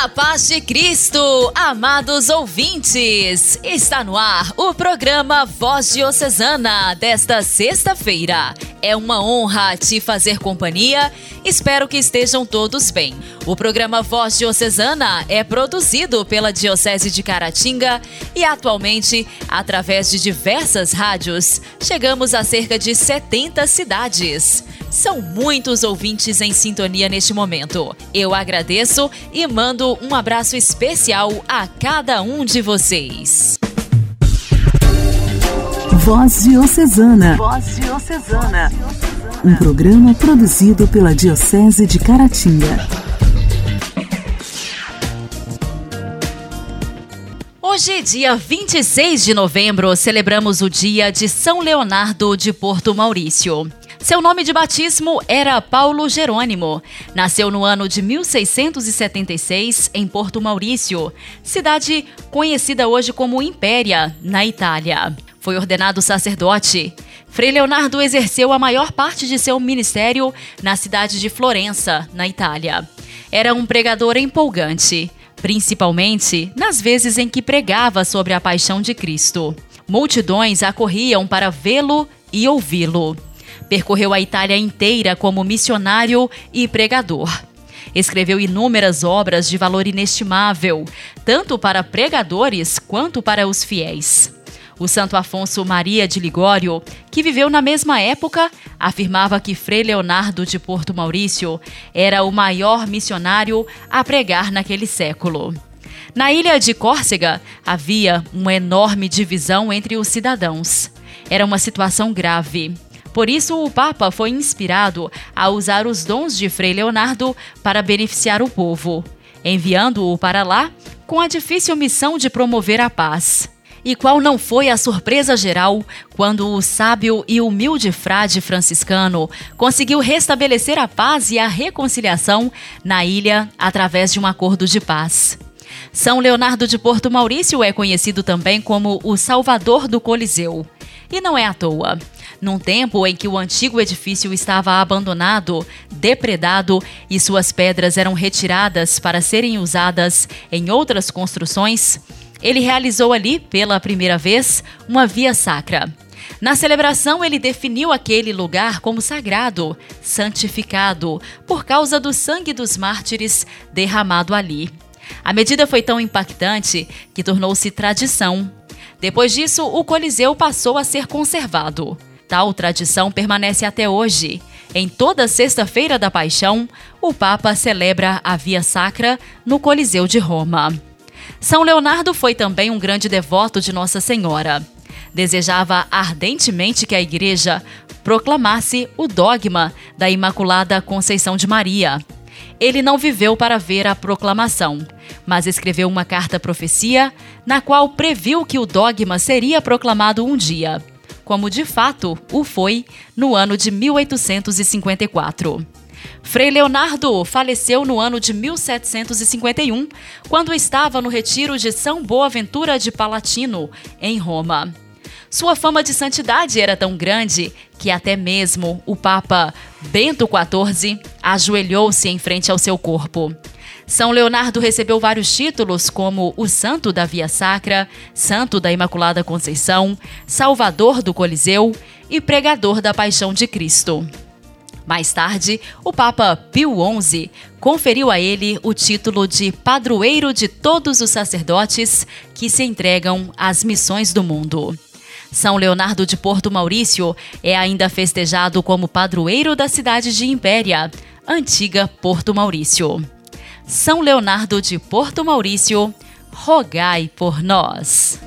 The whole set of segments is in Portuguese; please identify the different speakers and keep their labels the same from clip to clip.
Speaker 1: A paz de Cristo, amados ouvintes! Está no ar o programa Voz Diocesana desta sexta-feira. É uma honra te fazer companhia. Espero que estejam todos bem. O programa Voz Diocesana é produzido pela Diocese de Caratinga e atualmente, através de diversas rádios, chegamos a cerca de 70 cidades. São muitos ouvintes em sintonia neste momento. Eu agradeço e mando um abraço especial a cada um de vocês.
Speaker 2: Voz Diocesana. Voz Diocesana. Um programa produzido pela Diocese de Caratinga.
Speaker 1: Hoje, dia 26 de novembro, celebramos o dia de São Leonardo de Porto Maurício. Seu nome de batismo era Paulo Jerônimo. Nasceu no ano de 1676 em Porto Maurício, cidade conhecida hoje como Impéria, na Itália. Foi ordenado sacerdote. Frei Leonardo exerceu a maior parte de seu ministério na cidade de Florença, na Itália. Era um pregador empolgante, principalmente nas vezes em que pregava sobre a paixão de Cristo. Multidões acorriam para vê-lo e ouvi-lo. Percorreu a Itália inteira como missionário e pregador. Escreveu inúmeras obras de valor inestimável, tanto para pregadores quanto para os fiéis. O Santo Afonso Maria de Ligório, que viveu na mesma época, afirmava que Frei Leonardo de Porto Maurício era o maior missionário a pregar naquele século. Na ilha de Córcega havia uma enorme divisão entre os cidadãos. Era uma situação grave. Por isso, o Papa foi inspirado a usar os dons de Frei Leonardo para beneficiar o povo, enviando-o para lá com a difícil missão de promover a paz. E qual não foi a surpresa geral quando o sábio e humilde frade franciscano conseguiu restabelecer a paz e a reconciliação na ilha através de um acordo de paz? São Leonardo de Porto Maurício é conhecido também como o Salvador do Coliseu. E não é à toa. Num tempo em que o antigo edifício estava abandonado, depredado e suas pedras eram retiradas para serem usadas em outras construções, ele realizou ali, pela primeira vez, uma via sacra. Na celebração, ele definiu aquele lugar como sagrado, santificado, por causa do sangue dos mártires derramado ali. A medida foi tão impactante que tornou-se tradição. Depois disso, o Coliseu passou a ser conservado. Tal tradição permanece até hoje. Em toda Sexta-feira da Paixão, o Papa celebra a Via Sacra no Coliseu de Roma. São Leonardo foi também um grande devoto de Nossa Senhora. Desejava ardentemente que a Igreja proclamasse o dogma da Imaculada Conceição de Maria. Ele não viveu para ver a proclamação, mas escreveu uma carta-profecia na qual previu que o dogma seria proclamado um dia como de fato o foi no ano de 1854. Frei Leonardo faleceu no ano de 1751, quando estava no retiro de São Boaventura de Palatino, em Roma. Sua fama de santidade era tão grande que até mesmo o Papa Bento XIV ajoelhou-se em frente ao seu corpo. São Leonardo recebeu vários títulos, como o Santo da Via Sacra, Santo da Imaculada Conceição, Salvador do Coliseu e Pregador da Paixão de Cristo. Mais tarde, o Papa Pio XI conferiu a ele o título de padroeiro de todos os sacerdotes que se entregam às missões do mundo. São Leonardo de Porto Maurício é ainda festejado como padroeiro da cidade de Impéria, antiga Porto Maurício. São Leonardo de Porto Maurício, rogai por nós.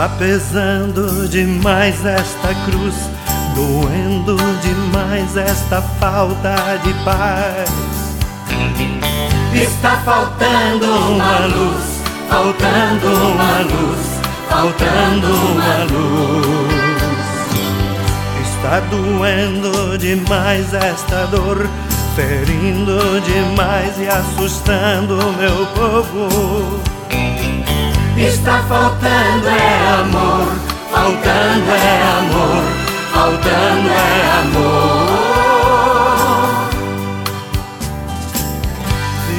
Speaker 3: Está pesando demais esta cruz doendo demais esta falta de paz. Está faltando uma luz, faltando uma luz, faltando uma luz. Está doendo demais esta dor, ferindo demais e assustando meu povo. Está faltando é amor, faltando é amor, faltando é amor.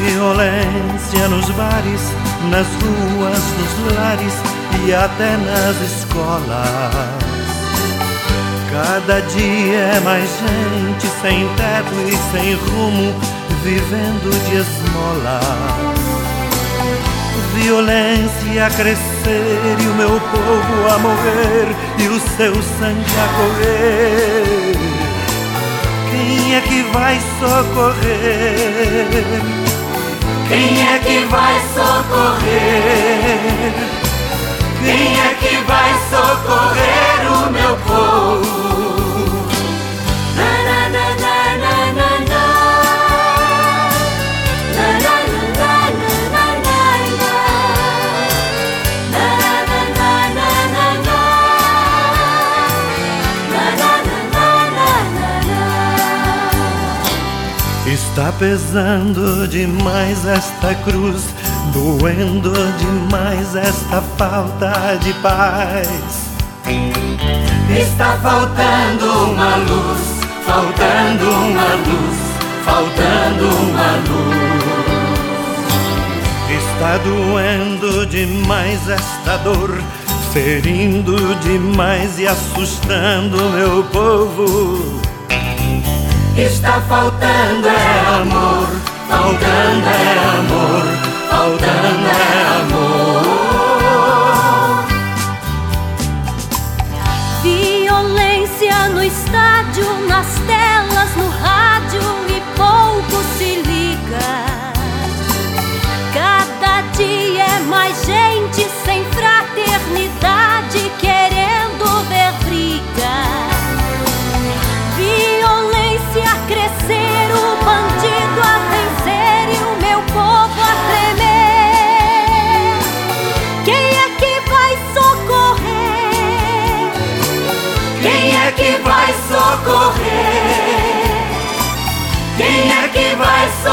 Speaker 3: Violência nos bares, nas ruas, nos lares e até nas escolas. Cada dia é mais gente sem teto e sem rumo, vivendo de esmola violência a crescer e o meu povo a morrer e o seu sangue a correr. Quem é que vai socorrer? Quem é que vai socorrer? Quem é que vai socorrer o meu povo? Está pesando demais esta cruz, doendo demais esta falta de paz. Está faltando uma luz, faltando uma luz, faltando uma luz. Está doendo demais esta dor, ferindo demais e assustando meu povo. Está faltando é amor, faltando é amor, faltando é amor.
Speaker 4: Violência no estádio, nas telas,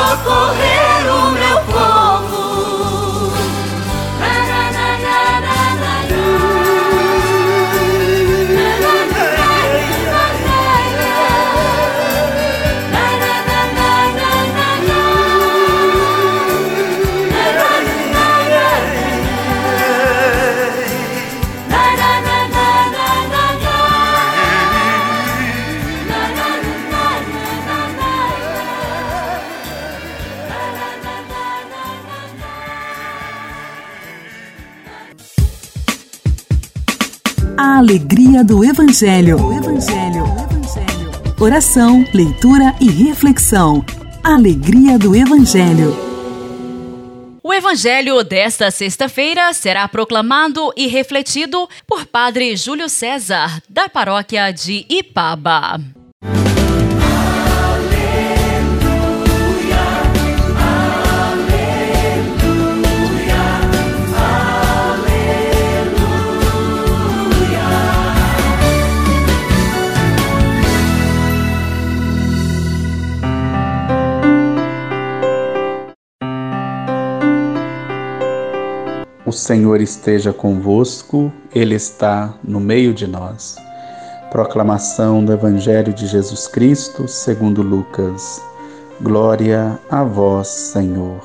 Speaker 4: socorrer
Speaker 2: alegria do Evangelho. Evangelho. Evangelho. Oração, leitura e reflexão. Alegria do Evangelho.
Speaker 1: O Evangelho desta sexta-feira será proclamado e refletido por Padre Júlio César, da paróquia de Ipaba.
Speaker 5: O Senhor esteja convosco, Ele está no meio de nós. Proclamação do Evangelho de Jesus Cristo, segundo Lucas. Glória a vós, Senhor.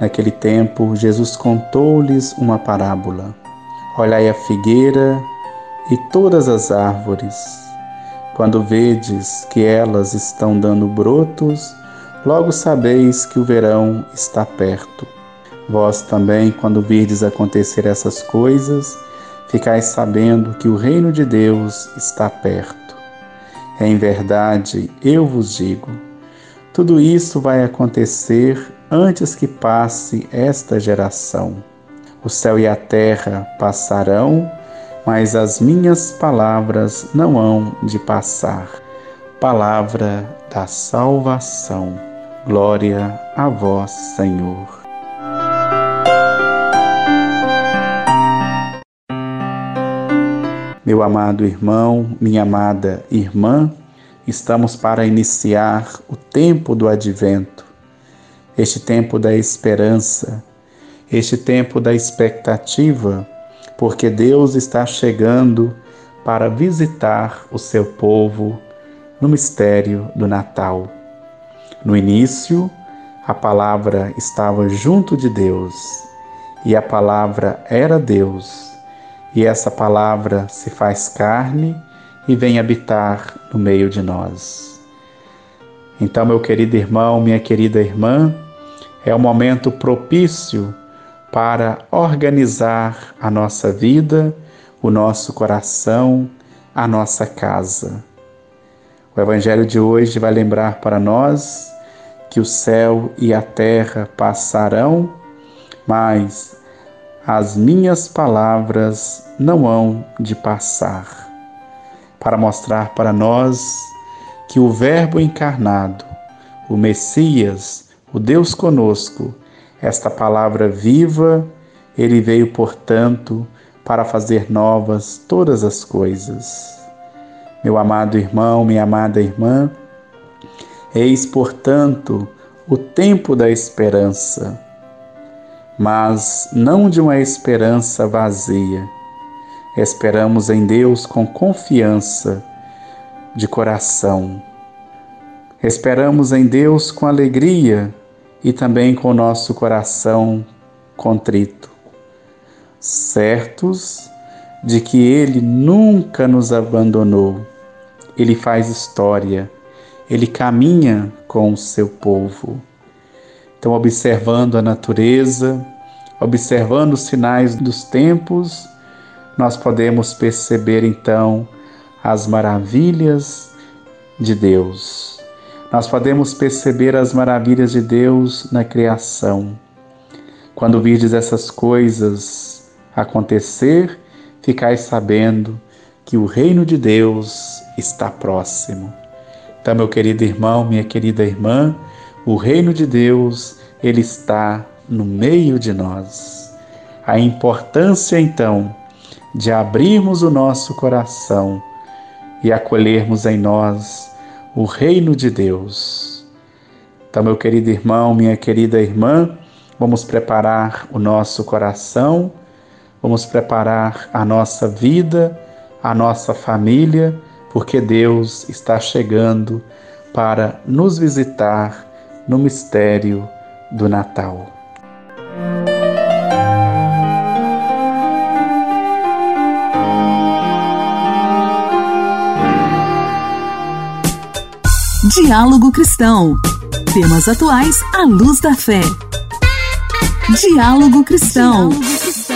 Speaker 5: Naquele tempo, Jesus contou-lhes uma parábola. Olhai a figueira e todas as árvores. Quando vedes que elas estão dando brotos, logo sabeis que o verão está perto. Vós também, quando virdes acontecer essas coisas, ficais sabendo que o reino de Deus está perto. Em verdade, eu vos digo, tudo isso vai acontecer antes que passe esta geração. O céu e a terra passarão, mas as minhas palavras não hão de passar. Palavra da salvação. Glória a vós, Senhor. Meu amado irmão, minha amada irmã, estamos para iniciar o tempo do advento, este tempo da esperança, este tempo da expectativa, porque Deus está chegando para visitar o seu povo no mistério do Natal. No início, a palavra estava junto de Deus e a palavra era Deus e essa palavra se faz carne e vem habitar no meio de nós. Então, meu querido irmão, minha querida irmã, é o momento propício para organizar a nossa vida, o nosso coração, a nossa casa. O Evangelho de hoje vai lembrar para nós que o céu e a terra passarão, mas as minhas palavras não hão de passar, para mostrar para nós que o Verbo encarnado, o Messias, o Deus conosco, esta palavra viva, ele veio, portanto, para fazer novas todas as coisas. Meu amado irmão, minha amada irmã, eis, portanto, o tempo da esperança mas não de uma esperança vazia. Esperamos em Deus com confiança de coração. Esperamos em Deus com alegria e também com nosso coração contrito, certos de que Ele nunca nos abandonou. Ele faz história, ele caminha com o seu povo. Então, observando a natureza, observando os sinais dos tempos, nós podemos perceber então as maravilhas de Deus. Nós podemos perceber as maravilhas de Deus na criação. Quando virdes essas coisas acontecer, ficais sabendo que o reino de Deus está próximo. Então, meu querido irmão, minha querida irmã, o reino de Deus, ele está no meio de nós. A importância então de abrirmos o nosso coração e acolhermos em nós o reino de Deus. Então, meu querido irmão, minha querida irmã, vamos preparar o nosso coração, vamos preparar a nossa vida, a nossa família, porque Deus está chegando para nos visitar no mistério do Natal.
Speaker 2: Diálogo Cristão. Temas atuais à luz da fé. Diálogo Cristão. Diálogo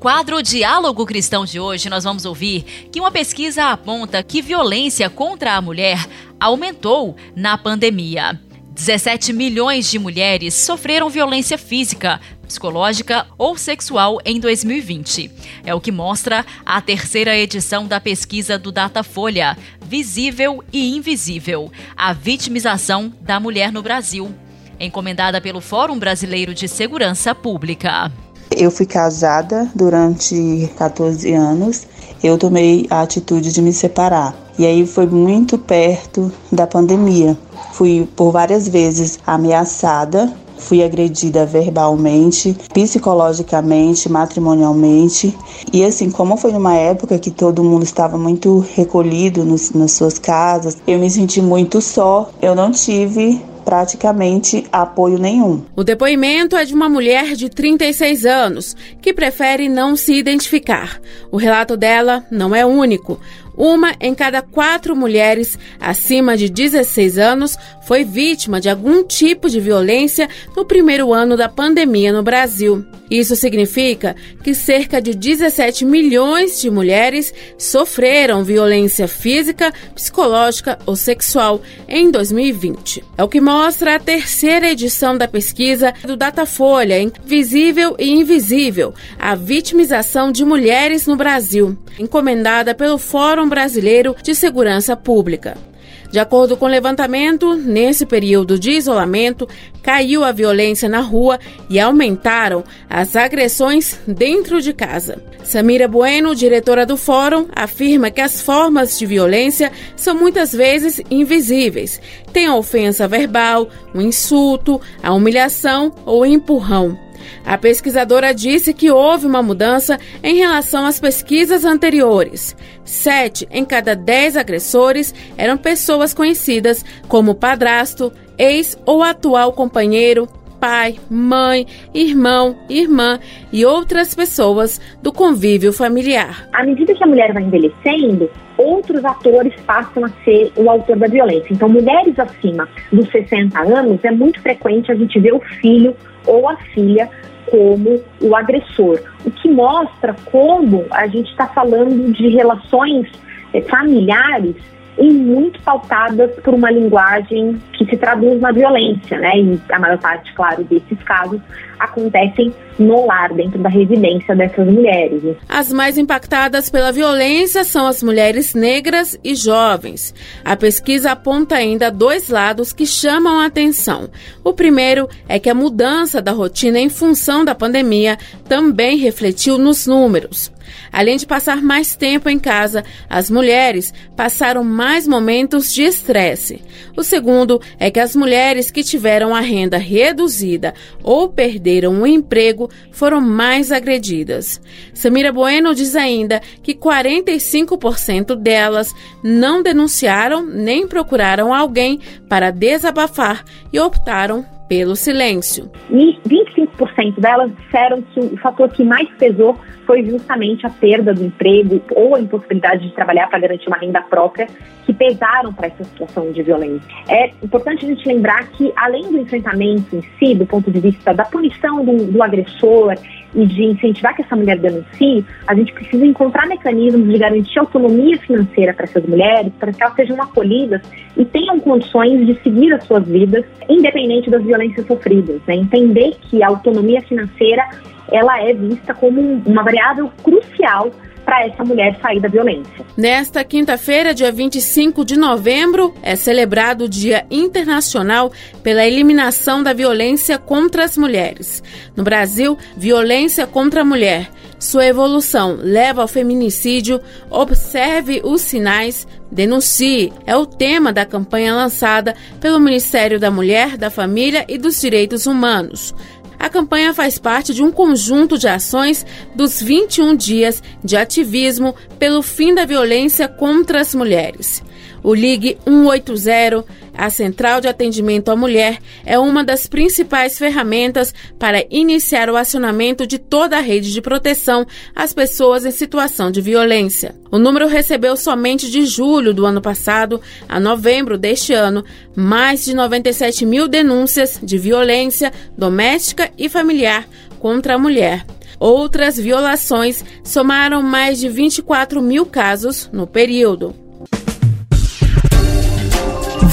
Speaker 1: quadro Diálogo Cristão de hoje, nós vamos ouvir que uma pesquisa aponta que violência contra a mulher aumentou na pandemia. 17 milhões de mulheres sofreram violência física, psicológica ou sexual em 2020. É o que mostra a terceira edição da pesquisa do Datafolha, Visível e Invisível: A vitimização da mulher no Brasil, encomendada pelo Fórum Brasileiro de Segurança Pública.
Speaker 6: Eu fui casada durante 14 anos. Eu tomei a atitude de me separar. E aí foi muito perto da pandemia. Fui por várias vezes ameaçada fui agredida verbalmente, psicologicamente, matrimonialmente. E assim, como foi numa época que todo mundo estava muito recolhido nos, nas suas casas, eu me senti muito só. Eu não tive praticamente apoio nenhum.
Speaker 7: O depoimento é de uma mulher de 36 anos que prefere não se identificar. O relato dela não é único. Uma em cada quatro mulheres acima de 16 anos foi vítima de algum tipo de violência no primeiro ano da pandemia no Brasil. Isso significa que cerca de 17 milhões de mulheres sofreram violência física, psicológica ou sexual em 2020. É o que mostra a terceira edição da pesquisa do Datafolha, Visível e Invisível, a vitimização de mulheres no Brasil, encomendada pelo Fórum Brasileiro de Segurança Pública. De acordo com o levantamento, nesse período de isolamento, caiu a violência na rua e aumentaram as agressões dentro de casa. Samira Bueno, diretora do fórum, afirma que as formas de violência são muitas vezes invisíveis. Tem a ofensa verbal, o insulto, a humilhação ou empurrão. A pesquisadora disse que houve uma mudança em relação às pesquisas anteriores. Sete em cada dez agressores eram pessoas conhecidas como padrasto, ex ou atual companheiro, pai, mãe, irmão, irmã e outras pessoas do convívio familiar.
Speaker 8: À medida que a mulher vai envelhecendo, outros atores passam a ser o autor da violência. Então, mulheres acima dos 60 anos, é muito frequente a gente ver o filho ou a filha como o agressor, o que mostra como a gente está falando de relações eh, familiares e muito pautadas por uma linguagem que se traduz na violência, né? E a maior parte, claro, desses casos acontecem no lar, dentro da residência dessas mulheres.
Speaker 7: As mais impactadas pela violência são as mulheres negras e jovens. A pesquisa aponta ainda dois lados que chamam a atenção. O primeiro é que a mudança da rotina em função da pandemia também refletiu nos números. Além de passar mais tempo em casa, as mulheres passaram mais momentos de estresse. O segundo é que as mulheres que tiveram a renda reduzida ou perderam o emprego foram mais agredidas. Samira Bueno diz ainda que 45% delas não denunciaram nem procuraram alguém para desabafar e optaram pelo silêncio.
Speaker 8: E 25% delas disseram que o fator que mais pesou foi justamente a perda do emprego ou a impossibilidade de trabalhar para garantir uma renda própria que pesaram para essa situação de violência. É importante a gente lembrar que, além do enfrentamento em si, do ponto de vista da punição do, do agressor e de incentivar que essa mulher denuncie, a gente precisa encontrar mecanismos de garantir autonomia financeira para essas mulheres, para que elas sejam acolhidas e tenham condições de seguir as suas vidas, independente das violências sofridas. Né? Entender que a autonomia financeira ela é vista como uma variável crucial para essa mulher sair da violência.
Speaker 7: Nesta quinta-feira, dia 25 de novembro, é celebrado o Dia Internacional pela Eliminação da Violência contra as Mulheres. No Brasil, violência contra a mulher. Sua evolução leva ao feminicídio. Observe os sinais, denuncie. É o tema da campanha lançada pelo Ministério da Mulher, da Família e dos Direitos Humanos. A campanha faz parte de um conjunto de ações dos 21 dias de ativismo pelo fim da violência contra as mulheres. O Ligue 180, a Central de Atendimento à Mulher, é uma das principais ferramentas para iniciar o acionamento de toda a rede de proteção às pessoas em situação de violência. O número recebeu somente de julho do ano passado a novembro deste ano mais de 97 mil denúncias de violência doméstica e familiar contra a mulher. Outras violações somaram mais de 24 mil casos no período.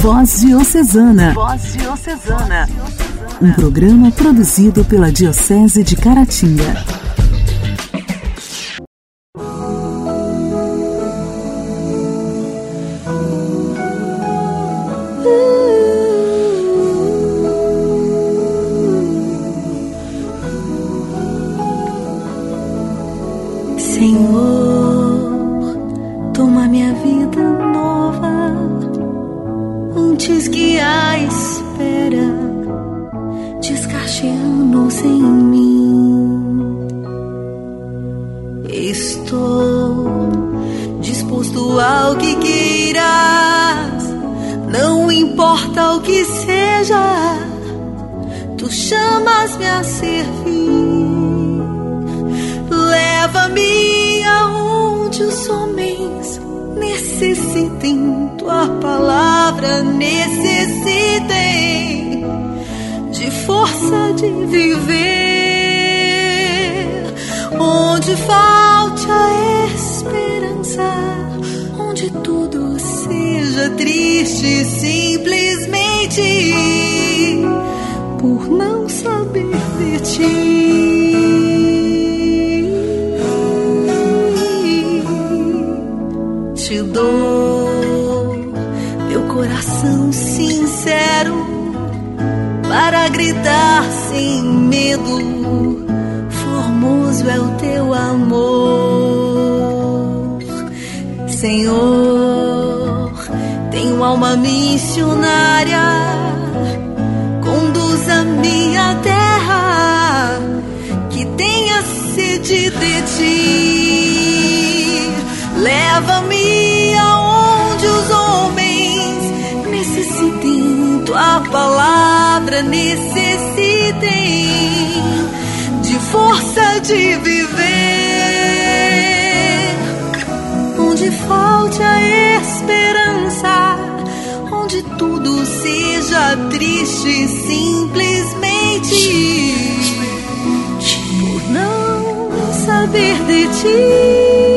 Speaker 2: Voz Diocesana. Voz Diocesana. Um programa produzido pela Diocese de Caratinga
Speaker 9: antes que a espera descacheando-se em mim. Estou disposto ao que queiras, não importa o que seja, tu chamas-me a servir. Leva-me aonde os homens necessitem de força de viver. onde falte a esperança, onde tudo seja triste simplesmente por não saber de ti. Te dou meu coração sincero para gritar sem medo. Formoso é o teu amor, Senhor. Tenho alma missionária, conduz a minha terra que tenha sede de ti. Leva-me palavra, necessitem de força de viver. Onde falte a esperança, onde tudo seja triste simplesmente por não saber de ti.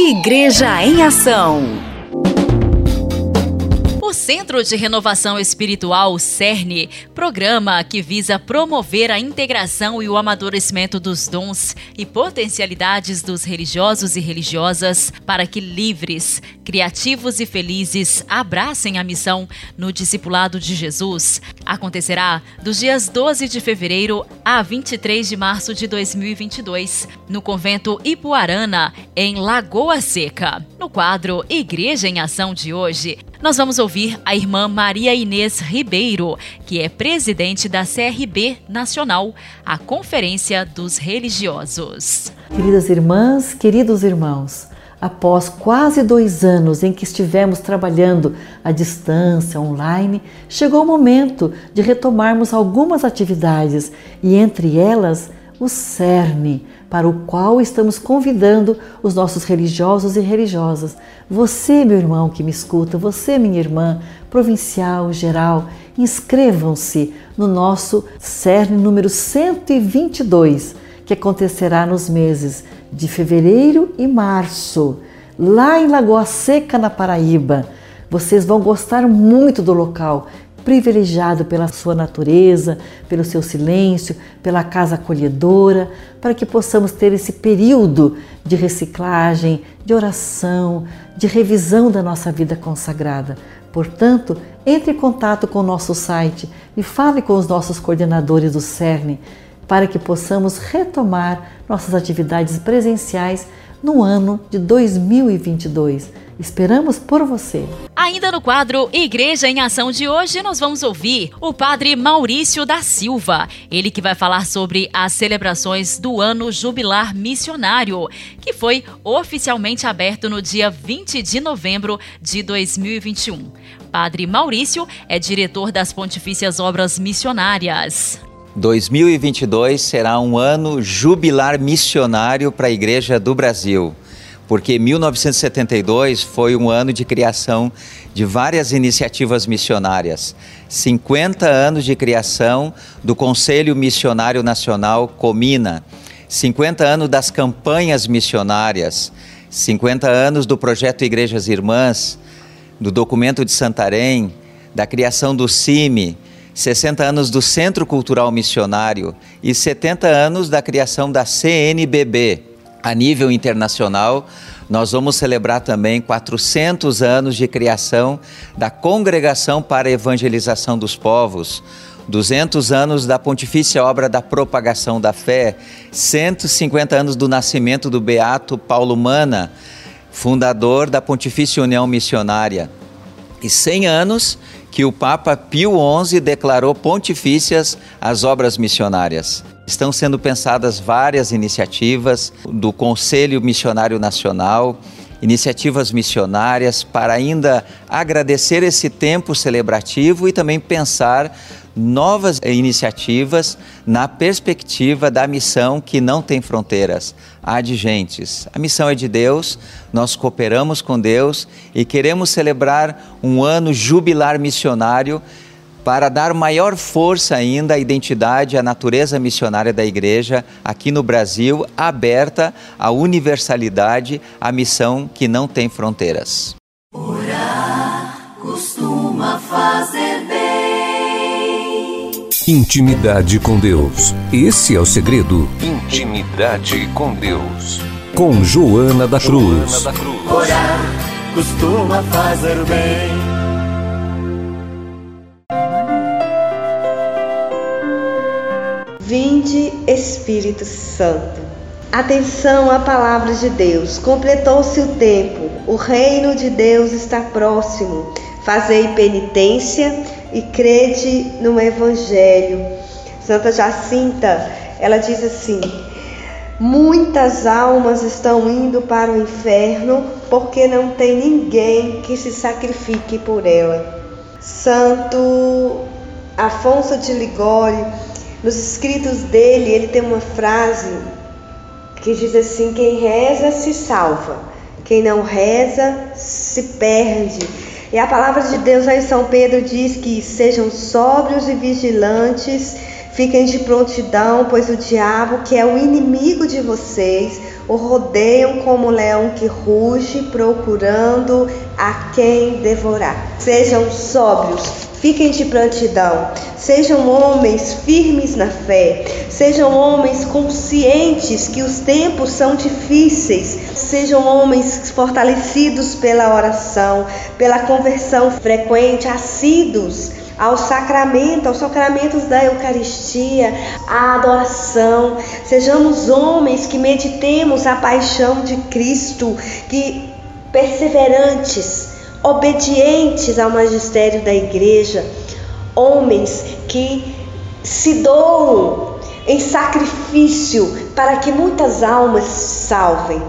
Speaker 10: Igreja em Ação.
Speaker 1: Centro de Renovação Espiritual, CERN, programa que visa promover a integração e o amadurecimento dos dons e potencialidades dos religiosos e religiosas para que livres, criativos e felizes abracem a missão no discipulado de Jesus. Acontecerá dos dias 12 de fevereiro a 23 de março de 2022, no convento Ipuarana, em Lagoa Seca. No quadro Igreja em Ação de hoje, nós vamos ouvir a irmã Maria Inês Ribeiro, que é presidente da CRB Nacional, a Conferência dos Religiosos.
Speaker 11: Queridas irmãs, queridos irmãos, após quase dois anos em que estivemos trabalhando à distância, online, chegou o momento de retomarmos algumas atividades e, entre elas, o CERN, para o qual estamos convidando os nossos religiosos e religiosas. Você, meu irmão que me escuta, você, minha irmã, provincial, geral, inscrevam-se no nosso CERN número 122, que acontecerá nos meses de fevereiro e março, lá em Lagoa Seca, na Paraíba. Vocês vão gostar muito do local, privilegiado pela sua natureza, pelo seu silêncio, pela casa acolhedora, para que possamos ter esse período de reciclagem, de oração, de revisão da nossa vida consagrada. Portanto, entre em contato com o nosso site e fale com os nossos coordenadores do CERN para que possamos retomar nossas atividades presenciais no ano de 2022. Esperamos por você.
Speaker 1: Ainda no quadro Igreja em Ação de hoje, nós vamos ouvir o padre Maurício da Silva. Ele que vai falar sobre as celebrações do ano jubilar missionário, que foi oficialmente aberto no dia 20 de novembro de 2021. Padre Maurício é diretor das Pontifícias Obras Missionárias.
Speaker 12: 2022 será um ano jubilar missionário para a Igreja do Brasil porque 1972 foi um ano de criação de várias iniciativas missionárias. 50 anos de criação do Conselho Missionário Nacional Comina, 50 anos das campanhas missionárias, 50 anos do projeto Igrejas Irmãs, do documento de Santarém, da criação do CIMI, 60 anos do Centro Cultural Missionário. E 70 anos da criação da CNBB a nível internacional, nós vamos celebrar também 400 anos de criação da Congregação para a Evangelização dos Povos, 200 anos da Pontifícia Obra da Propagação da Fé, 150 anos do nascimento do Beato Paulo Mana, fundador da Pontifícia União Missionária, e 100 anos que o Papa Pio XI declarou pontifícias às obras missionárias. Estão sendo pensadas várias iniciativas do Conselho Missionário Nacional, iniciativas missionárias para ainda agradecer esse tempo celebrativo e também pensar novas iniciativas na perspectiva da missão que não tem fronteiras, há de gentes. A missão é de Deus, nós cooperamos com Deus e queremos celebrar um ano jubilar missionário para dar maior força ainda à identidade, à natureza missionária da igreja aqui no Brasil, aberta à universalidade, à missão que não tem fronteiras.
Speaker 9: Orar costuma fazer bem.
Speaker 13: Intimidade com Deus. Esse é o segredo. Intimidade com Deus. Com Joana da Cruz. Joana da Cruz.
Speaker 3: Orar costuma fazer bem.
Speaker 14: Vinde, Espírito Santo. Atenção à palavra de Deus. Completou-se o tempo. O reino de Deus está próximo. Fazei penitência e crede no Evangelho. Santa Jacinta, ela diz assim: Muitas almas estão indo para o inferno porque não tem ninguém que se sacrifique por ela. Santo Afonso de Ligório nos escritos dele, ele tem uma frase que diz assim: quem reza se salva, quem não reza se perde. E a palavra de Deus lá em São Pedro diz que sejam sóbrios e vigilantes, fiquem de prontidão, pois o diabo, que é o inimigo de vocês, o rodeiam como leão que ruge, procurando a quem devorar. Sejam sóbrios, Fiquem de prontidão, sejam homens firmes na fé, sejam homens conscientes que os tempos são difíceis, sejam homens fortalecidos pela oração, pela conversão frequente, assíduos ao sacramento, aos sacramentos da Eucaristia, à adoração. Sejamos homens que meditemos a paixão de Cristo, que perseverantes obedientes ao magistério da igreja, homens que se doam em sacrifício para que muitas almas se salvem.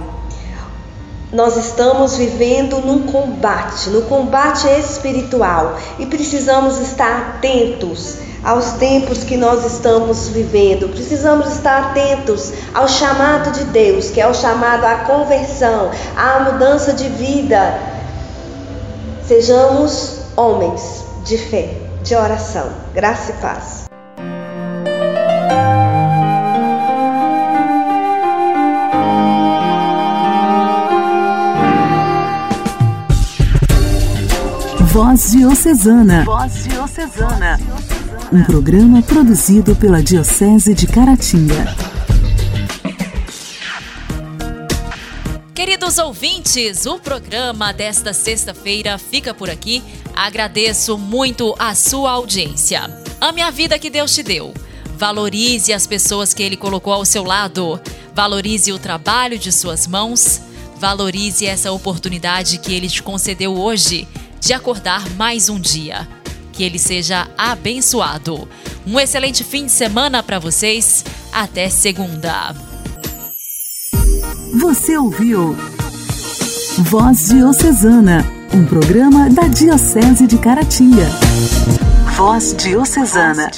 Speaker 14: Nós estamos vivendo num combate, no combate espiritual, e precisamos estar atentos aos tempos que nós estamos vivendo. Precisamos estar atentos ao chamado de Deus, que é o chamado à conversão, à mudança de vida Sejamos homens de fé, de oração. Graça e paz.
Speaker 2: Voz Diocesana. Voz Diocesana. Um programa produzido pela Diocese de Caratinga.
Speaker 1: Queridos ouvintes, o programa desta sexta-feira fica por aqui. Agradeço muito a sua audiência. Ame a vida que Deus te deu. Valorize as pessoas que Ele colocou ao seu lado. Valorize o trabalho de suas mãos. Valorize essa oportunidade que Ele te concedeu hoje de acordar mais um dia. Que ele seja abençoado. Um excelente fim de semana para vocês. Até segunda.
Speaker 2: Você ouviu Voz Diocesana, um programa da Diocese de Caratinga. Voz Diocesana.